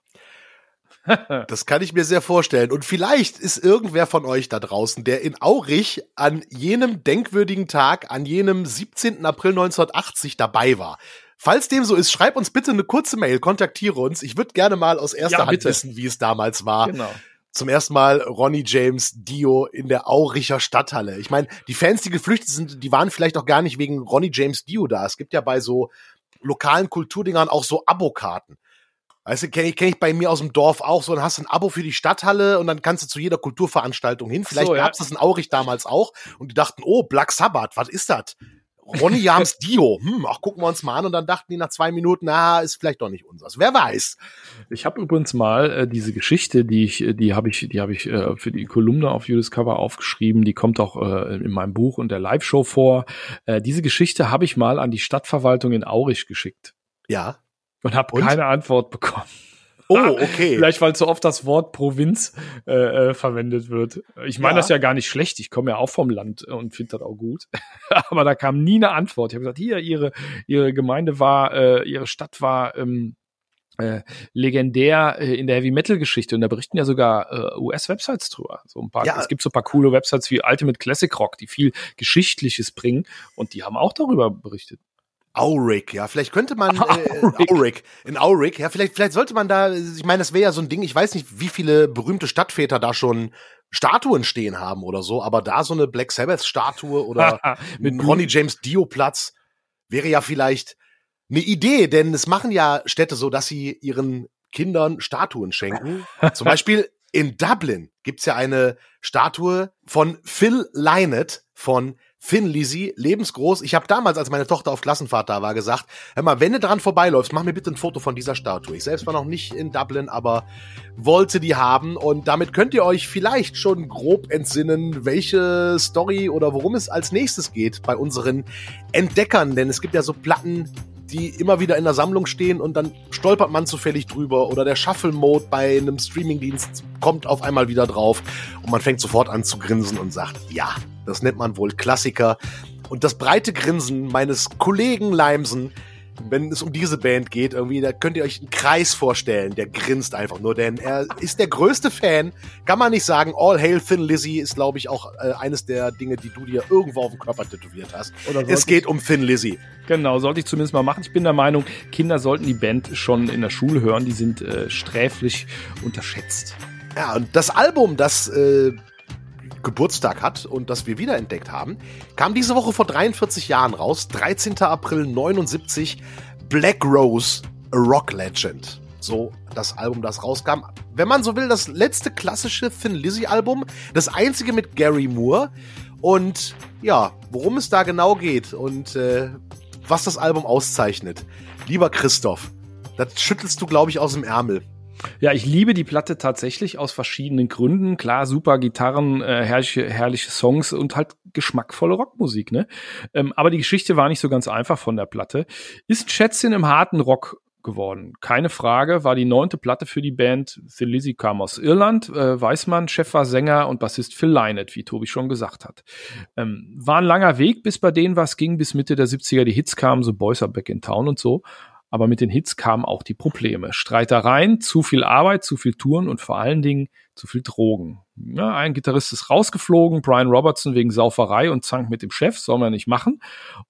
Das kann ich mir sehr vorstellen. Und vielleicht ist irgendwer von euch da draußen, der in Aurich an jenem denkwürdigen Tag, an jenem 17. April 1980 dabei war. Falls dem so ist, schreib uns bitte eine kurze Mail, kontaktiere uns. Ich würde gerne mal aus erster Ja, Hand wissen, wie es damals war. Genau. Zum ersten Mal Ronnie James Dio in der Auricher Stadthalle. Ich meine, die Fans, die geflüchtet sind, die waren vielleicht auch gar nicht wegen Ronnie James Dio da. Es gibt ja bei so lokalen Kulturdingern auch so Abokarten. Weißt du, kenne ich, kenn ich bei mir aus dem Dorf auch so, dann hast du ein Abo für die Stadthalle und dann kannst du zu jeder Kulturveranstaltung hin. Vielleicht So, ja. gab's das in Aurich damals auch und die dachten, oh, Black Sabbath, was ist das? Ronny James Dio, hm, ach, gucken wir uns mal an und dann dachten die nach zwei Minuten, na, ist vielleicht doch nicht unseres. Wer weiß. Ich habe übrigens mal äh, diese Geschichte, die ich, äh, die habe ich, die habe ich äh, für die Kolumne auf Judas Cover aufgeschrieben. Die kommt auch äh, in meinem Buch und der Live-Show vor. Äh, diese Geschichte habe ich mal an die Stadtverwaltung in Aurich geschickt Ja. und habe keine Antwort bekommen. Oh, okay. Vielleicht, weil so oft das Wort Provinz äh, äh, verwendet wird. Ich meine Ja. das ja gar nicht schlecht. Ich komme ja auch vom Land und finde das auch gut. Aber da kam nie eine Antwort. Ich habe gesagt, hier, ihre, ihre Gemeinde war, äh, ihre Stadt war ähm, äh, legendär äh, in der Heavy Metal Geschichte und da berichten ja sogar äh, US Websites drüber. So ein paar, Ja. es gibt so ein paar coole Websites wie Ultimate Classic Rock, die viel Geschichtliches bringen und die haben auch darüber berichtet. Auric, ja, vielleicht könnte man äh, Auric. Auric, in Auric, ja, vielleicht, vielleicht sollte man da, ich meine, das wäre ja so ein Ding, ich weiß nicht, wie viele berühmte Stadtväter da schon Statuen stehen haben oder so, aber da so eine Black Sabbath Statue oder Mit Ronnie James Dio Platz wäre ja vielleicht eine Idee, denn es machen ja Städte so, dass sie ihren Kindern Statuen schenken. Zum Beispiel in Dublin gibt's ja eine Statue von Phil Lynott von Finn Lizzy, lebensgroß. Ich habe damals, als meine Tochter auf Klassenfahrt da war, gesagt, hör mal, wenn du dran vorbeiläufst, mach mir bitte ein Foto von dieser Statue. Ich selbst war noch nicht in Dublin, aber wollte die haben und damit könnt ihr euch vielleicht schon grob entsinnen, welche Story oder worum es als nächstes geht bei unseren Entdeckern, denn es gibt ja so Platten, die immer wieder in der Sammlung stehen und dann stolpert man zufällig drüber oder der Shuffle-Mode bei einem Streamingdienst kommt auf einmal wieder drauf und man fängt sofort an zu grinsen und sagt, ja, das nennt man wohl Klassiker. Und das breite Grinsen meines Kollegen Leimsen, wenn es um diese Band geht, irgendwie, da könnt ihr euch einen Kreis vorstellen, der grinst einfach nur, denn er ist der größte Fan, kann man nicht sagen, All Hail Thin Lizzy ist, glaube ich, auch äh, eines der Dinge, die du dir irgendwo auf dem Körper tätowiert hast. Oder Es geht um Thin Lizzy. Genau, sollte ich zumindest mal machen. Ich bin der Meinung, Kinder sollten die Band schon in der Schule hören. Die sind äh, sträflich unterschätzt. Ja, und das Album, das äh, Geburtstag hat und das wir wiederentdeckt haben, kam diese Woche vor 43 Jahren raus. 13. April 79, Black Rose, A Rock Legend. so das Album, das rauskam. Wenn man so will, das letzte klassische Thin Lizzy Album, das einzige mit Gary Moore. Und ja, worum es da genau geht und äh, was das Album auszeichnet. Lieber Christoph, das schüttelst du, glaube ich, aus dem Ärmel. Ja, ich liebe die Platte tatsächlich aus verschiedenen Gründen. Klar, super Gitarren, äh, herrliche, herrliche Songs und halt geschmackvolle Rockmusik, ne? Ähm, aber die Geschichte war nicht so ganz einfach von der Platte. Ist Schätzchen im harten Rock geworden. Keine Frage, war die neunte Platte für die Band. Thin Lizzy kam aus Irland. Äh, Weißmann, Chef war Sänger und Bassist Phil Lynott, wie Tobi schon gesagt hat. Ähm, war ein langer Weg, bis bei denen was ging, bis Mitte der 70er die Hits kamen, so Boys Are Back in Town und so. Aber mit den Hits kamen auch die Probleme. Streitereien, zu viel Arbeit, zu viel Touren und vor allen Dingen zu viel Drogen. Ja, ein Gitarrist ist rausgeflogen, Brian Robertson wegen Sauferei und Zank mit dem Chef, soll man nicht machen.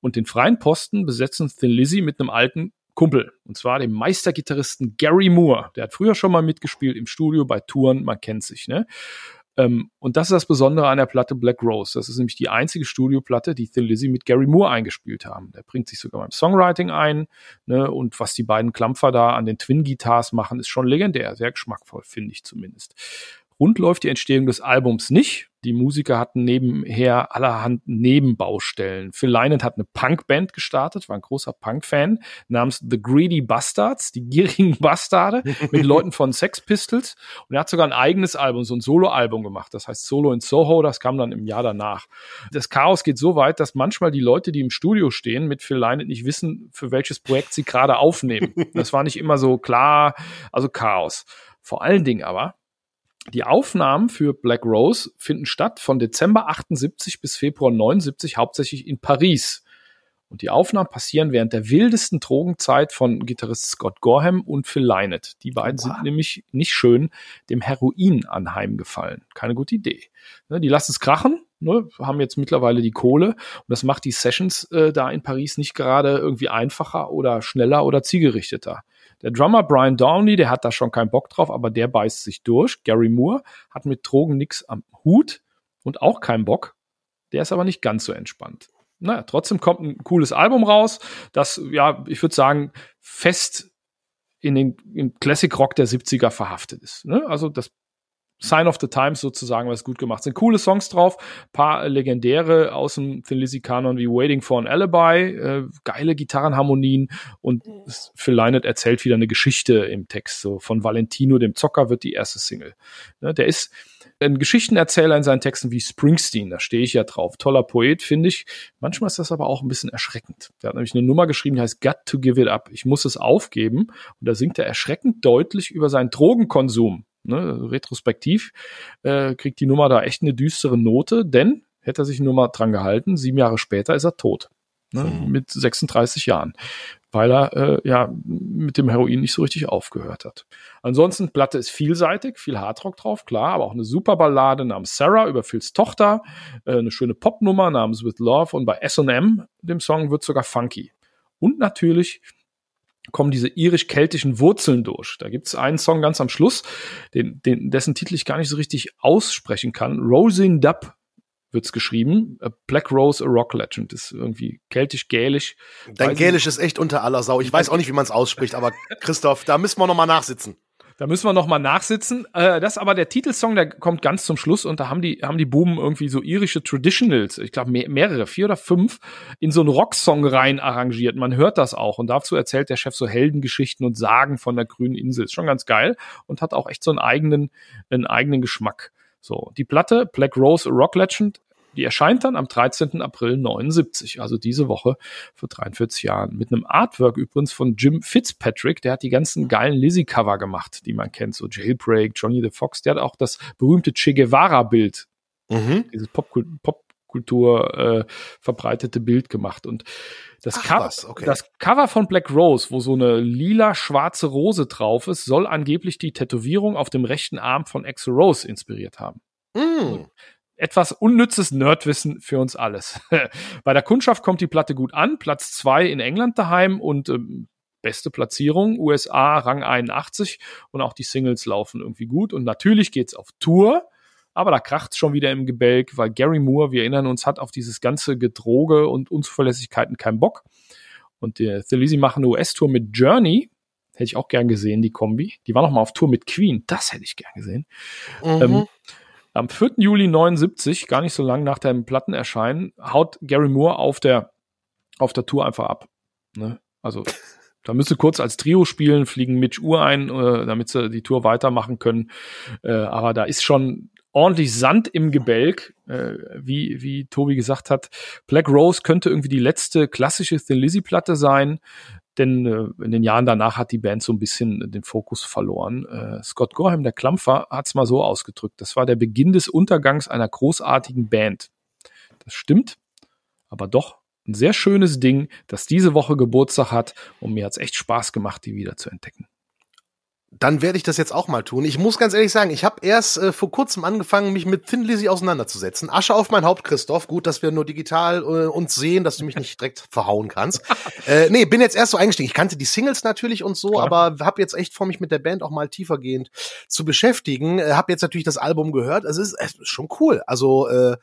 Und den freien Posten besetzen Thin Lizzy mit einem alten Kumpel. Und zwar dem Meistergitarristen Gary Moore. Der hat früher schon mal mitgespielt im Studio bei Touren, man kennt sich, ne? Ähm, und das ist das Besondere an der Platte Black Rose. Das ist nämlich die einzige Studioplatte, die Thin Lizzy mit Gary Moore eingespielt haben. Der bringt sich sogar beim Songwriting ein. Ne? Und was die beiden Klampfer da an den Twin-Guitars machen, ist schon legendär. Sehr geschmackvoll, finde ich zumindest. Rund läuft die Entstehung des Albums nicht. Die Musiker hatten nebenher allerhand Nebenbaustellen. Phil Lynott hat eine Punkband gestartet, war ein großer Punk-Fan, namens The Greedy Bastards, die gierigen Bastarde, mit Leuten von Sex Pistols. Und er hat sogar ein eigenes Album, so ein Solo-Album gemacht. Das heißt Solo in Soho, das kam dann im Jahr danach. Das Chaos geht so weit, dass manchmal die Leute, die im Studio stehen, mit Phil Lynott nicht wissen, für welches Projekt sie gerade aufnehmen. Das war nicht immer so klar, also Chaos. Vor allen Dingen aber, die Aufnahmen für Black Rose finden statt von Dezember 78 bis Februar 79 hauptsächlich in Paris. Und die Aufnahmen passieren während der wildesten Drogenzeit von Gitarrist Scott Gorham und Phil Lynott. Die beiden sind nämlich nicht schön dem Heroin anheimgefallen. Keine gute Idee. Ne, die lassen es krachen, ne, haben jetzt mittlerweile die Kohle und das macht die Sessions äh, da in Paris nicht gerade irgendwie einfacher oder schneller oder zielgerichteter. Der Drummer Brian Downey, der hat da schon keinen Bock drauf, aber der beißt sich durch. Gary Moore hat mit Drogen nix am Hut und auch keinen Bock. Der ist aber nicht ganz so entspannt. Naja, trotzdem kommt ein cooles Album raus, das, ja, ich würde sagen, fest in den Classic Rock der 70er verhaftet ist. Ne? Also das Sign of the Times sozusagen, was gut gemacht. Sind coole Songs drauf, paar legendäre aus dem Thin Lizzy Kanon wie Waiting for an Alibi, äh, geile Gitarrenharmonien und Phil Lynott erzählt wieder eine Geschichte im Text. So von Valentino, dem Zocker, wird die erste Single. Ne, der ist ein Geschichtenerzähler in seinen Texten wie Springsteen, da stehe ich ja drauf. Toller Poet, finde ich. Manchmal ist das aber auch ein bisschen erschreckend. Der hat nämlich eine Nummer geschrieben, die heißt Got to Give It Up. Ich muss es aufgeben. Und da singt er erschreckend deutlich über seinen Drogenkonsum. Ne, retrospektiv äh, kriegt die Nummer da echt eine düstere Note, denn hätte er sich nur mal dran gehalten, sieben Jahre später ist er tot. Ne, mhm. Mit 36 Jahren. Weil er äh, ja mit dem Heroin nicht so richtig aufgehört hat. Ansonsten, Platte ist vielseitig, viel Hardrock drauf, klar, aber auch eine super Ballade namens Sarah über Phils Tochter, äh, eine schöne Popnummer namens With Love und bei SM, dem Song, wird sogar funky. Und natürlich kommen diese irisch-keltischen Wurzeln durch. Da gibt es einen Song ganz am Schluss, den, den, dessen Titel ich gar nicht so richtig aussprechen kann. Rosin Dub wird's geschrieben. A Black Rose, a Rock Legend. ist irgendwie keltisch-gälisch. Dein Gälisch ist echt unter aller Sau. Ich weiß auch nicht, wie man es ausspricht, aber Christoph, da müssen wir noch mal nachsitzen. Da müssen wir noch mal nachsitzen. Äh, das ist aber der Titelsong, der kommt ganz zum Schluss und da haben die haben die Buben irgendwie so irische Traditionals, ich glaube mehr, mehrere, vier oder fünf, in so einen Rocksong rein arrangiert. Man hört das auch und dazu erzählt der Chef so Heldengeschichten und Sagen von der grünen Insel. Ist schon ganz geil und hat auch echt so einen eigenen einen eigenen Geschmack. So, die Platte Black Rose Rock Legend die erscheint dann am 13. April 79, also diese Woche vor 43 Jahren. Mit einem Artwork übrigens von Jim Fitzpatrick, der hat die ganzen geilen Lizzie-Cover gemacht, die man kennt, so Jailbreak, Johnny the Fox, der hat auch das berühmte Che Guevara-Bild, mhm. dieses Popkultur Pop äh, verbreitete Bild gemacht. Und das, Cover, okay. das Cover von Black Rose, wo so eine lila schwarze Rose drauf ist, soll angeblich die Tätowierung auf dem rechten Arm von Exo Rose inspiriert haben. Mm etwas unnützes Nerdwissen für uns alles. Bei der Kundschaft kommt die Platte gut an, Platz zwei in England daheim und ähm, beste Platzierung, USA Rang 81 und auch die Singles laufen irgendwie gut und natürlich geht's auf Tour, aber da kracht's schon wieder im Gebälk, weil Gary Moore, wir erinnern uns, hat auf dieses ganze Gedroge und Unzuverlässigkeiten keinen Bock und der The Lizzy machen eine US-Tour mit Journey, Hätte ich auch gern gesehen, die Kombi. Die war noch mal auf Tour mit Queen. Das hätte ich gern gesehen. Mhm. Ähm, am 4. Juli 79, gar nicht so lang nach dem Plattenerscheinen, haut Gary Moore auf der, auf der Tour einfach ab. Ne? Also, da müsste kurz als Trio spielen, fliegen Mitch Uhr ein, äh, damit sie die Tour weitermachen können. Äh, aber da ist schon ordentlich Sand im Gebälk, äh, wie, wie Tobi gesagt hat. Black Rose könnte irgendwie die letzte klassische Thin Lizzy Platte sein denn äh, in den Jahren danach hat die Band so ein bisschen den Fokus verloren. Äh, Scott Gorham, der Klampfer, hat es mal so ausgedrückt. Das war der Beginn des Untergangs einer großartigen Band. Das stimmt, aber doch ein sehr schönes Ding, das diese Woche Geburtstag hat und mir hat's echt Spaß gemacht, die wieder zu entdecken dann werde ich das jetzt auch mal tun. Ich muss ganz ehrlich sagen, ich habe erst äh, vor kurzem angefangen, mich mit Thin Lizzy auseinanderzusetzen. Asche auf mein Haupt, Christoph. Gut, dass wir nur digital äh, uns sehen, dass du mich nicht direkt verhauen kannst. äh, nee, bin jetzt erst so eingestiegen. Ich kannte die Singles natürlich und so, Klar. aber habe jetzt echt vor, mich mit der Band auch mal tiefergehend zu beschäftigen. Äh, habe jetzt natürlich das Album gehört. Es ist, es ist schon cool. Also äh,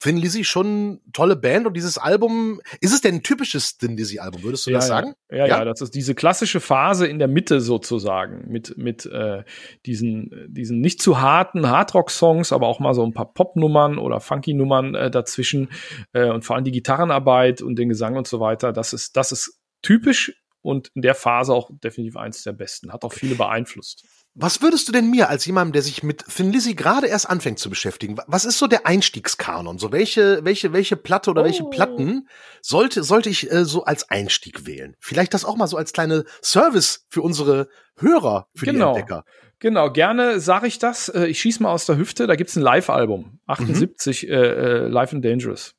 Thin Lizzy schon tolle Band und dieses Album, ist es denn ein typisches Thin Lizzy Album, würdest du ja, das sagen? Ja, ja, ja, das ist diese klassische Phase in der Mitte sozusagen mit mit äh, diesen diesen nicht zu harten Hardrock Songs, aber auch mal so ein paar Popnummern oder Funky Nummern äh, dazwischen äh, und vor allem die Gitarrenarbeit und den Gesang und so weiter, das ist das ist typisch und in der Phase auch definitiv eins der besten, hat auch viele beeinflusst. Was würdest du denn mir als jemandem, der sich mit Thin Lizzy gerade erst anfängt zu beschäftigen, was ist so der Einstiegskanon? So welche, welche, welche Platte oder oh. welche Platten sollte, sollte ich äh, so als Einstieg wählen? Vielleicht das auch mal so als kleine Service für unsere Hörer, für genau. die Entdecker. Genau, gerne sage ich das. Äh, ich schieß mal aus der Hüfte. Da gibt's ein Live-Album, 78, mhm. äh, äh, Live and Dangerous.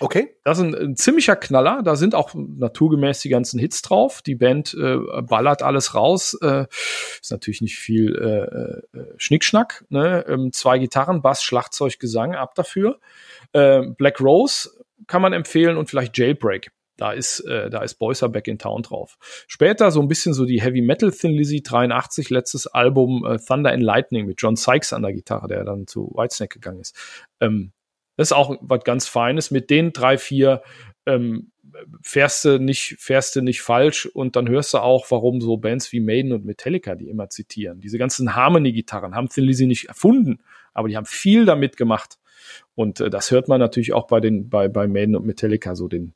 Okay. Das ist ein, ein, ziemlicher Knaller. Da sind auch naturgemäß die ganzen Hits drauf. Die Band äh, ballert alles raus. Äh, ist natürlich nicht viel äh, äh, Schnickschnack. Ne? Ähm, zwei Gitarren, Bass, Schlagzeug, Gesang, ab dafür. Äh, Black Rose kann man empfehlen und vielleicht Jailbreak. Da ist, äh, da ist Boyser Back in Town drauf. Später so ein bisschen so die Heavy Metal Thin Lizzy 83, letztes Album äh, Thunder and Lightning mit John Sykes an der Gitarre, der dann zu Whitesnake gegangen ist. Ähm, das ist auch was ganz Feines. Mit den drei, vier ähm, fährst du nicht, fährst du nicht falsch und dann hörst du auch, warum so Bands wie Maiden und Metallica die immer zitieren. Diese ganzen Harmony-Gitarren haben Thin Lizzy nicht erfunden, aber die haben viel damit gemacht. Und äh, das hört man natürlich auch bei den, bei, bei Maiden und Metallica so den,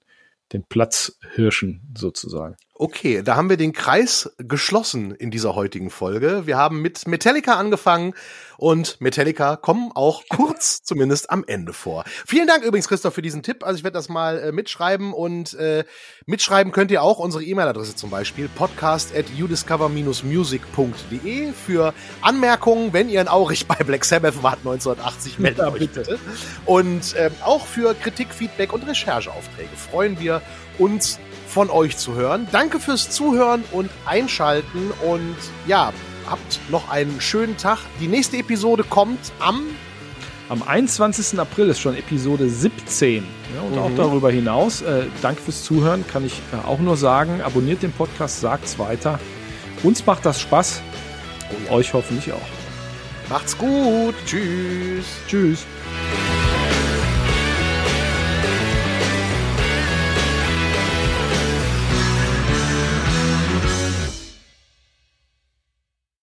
den Platzhirschen sozusagen. Okay, da haben wir den Kreis geschlossen in dieser heutigen Folge. Wir haben mit Metallica angefangen und Metallica kommen auch kurz zumindest am Ende vor. Vielen Dank übrigens, Christoph, für diesen Tipp. Also ich werde das mal äh, mitschreiben und äh, mitschreiben könnt ihr auch unsere E-Mail-Adresse zum Beispiel podcast at udiscover-music.de für Anmerkungen, wenn ihr ein Aurich bei Black Sabbath wart 1980 meldet ja, bitte. Und ähm, auch für Kritik, Feedback und Rechercheaufträge freuen wir uns von euch zu hören. Danke fürs Zuhören und Einschalten und ja, habt noch einen schönen Tag. Die nächste Episode kommt am am 21. April ist schon Episode 17. Ja, und mhm. auch darüber hinaus, äh, danke fürs Zuhören, kann ich äh, auch nur sagen. Abonniert den Podcast, sagt's weiter. Uns macht das Spaß und euch hoffentlich auch. Macht's gut. Tschüss. Tschüss.